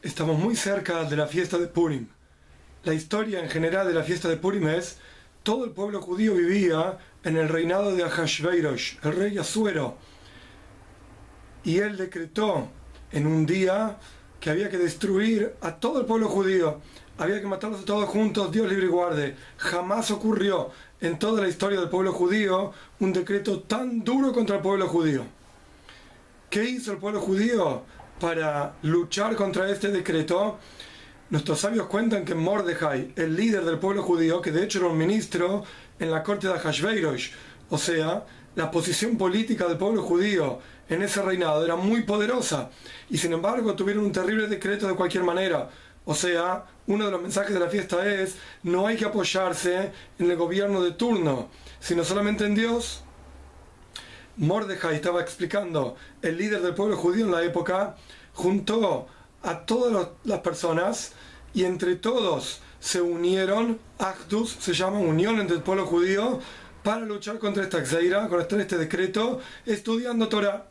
Estamos muy cerca de la fiesta de Purim. La historia en general de la fiesta de Purim es todo el pueblo judío vivía en el reinado de Ahashveirosh, el rey Asuero. Y él decretó en un día que había que destruir a todo el pueblo judío. Había que matarlos a todos juntos, Dios libre y guarde. Jamás ocurrió en toda la historia del pueblo judío un decreto tan duro contra el pueblo judío. ¿Qué hizo el pueblo judío? Para luchar contra este decreto, nuestros sabios cuentan que Mordejai, el líder del pueblo judío, que de hecho era un ministro en la corte de Ahashveirosh, o sea, la posición política del pueblo judío en ese reinado era muy poderosa, y sin embargo tuvieron un terrible decreto de cualquier manera. O sea, uno de los mensajes de la fiesta es, no hay que apoyarse en el gobierno de turno, sino solamente en Dios. Mordejai estaba explicando, el líder del pueblo judío en la época juntó a todas las personas y entre todos se unieron, Actus se llama unión entre el pueblo judío, para luchar contra esta exeira, contra este decreto, estudiando Torah.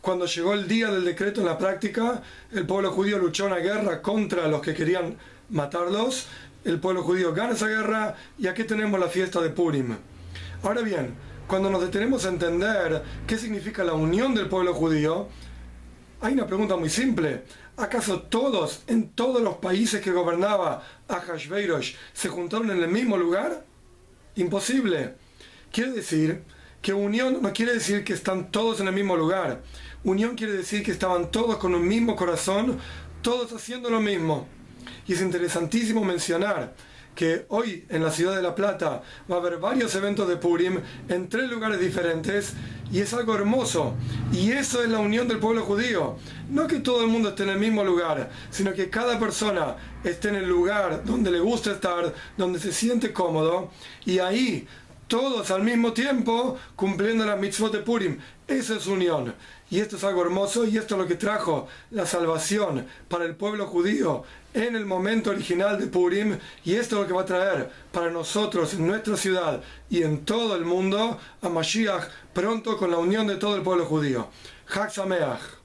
Cuando llegó el día del decreto en la práctica, el pueblo judío luchó una guerra contra los que querían matarlos. El pueblo judío gana esa guerra y aquí tenemos la fiesta de Purim. Ahora bien, cuando nos detenemos a entender qué significa la unión del pueblo judío, hay una pregunta muy simple. ¿Acaso todos, en todos los países que gobernaba Ahashveirosh, se juntaron en el mismo lugar? Imposible. Quiere decir que unión no quiere decir que están todos en el mismo lugar. Unión quiere decir que estaban todos con un mismo corazón, todos haciendo lo mismo. Y es interesantísimo mencionar que hoy en la ciudad de La Plata va a haber varios eventos de Purim en tres lugares diferentes y es algo hermoso. Y eso es la unión del pueblo judío. No que todo el mundo esté en el mismo lugar, sino que cada persona esté en el lugar donde le gusta estar, donde se siente cómodo y ahí todos al mismo tiempo cumpliendo la mitzvot de Purim. Esa es unión. Y esto es algo hermoso y esto es lo que trajo la salvación para el pueblo judío en el momento original de Purim. Y esto es lo que va a traer para nosotros en nuestra ciudad y en todo el mundo a Mashiach pronto con la unión de todo el pueblo judío. Chag Sameach.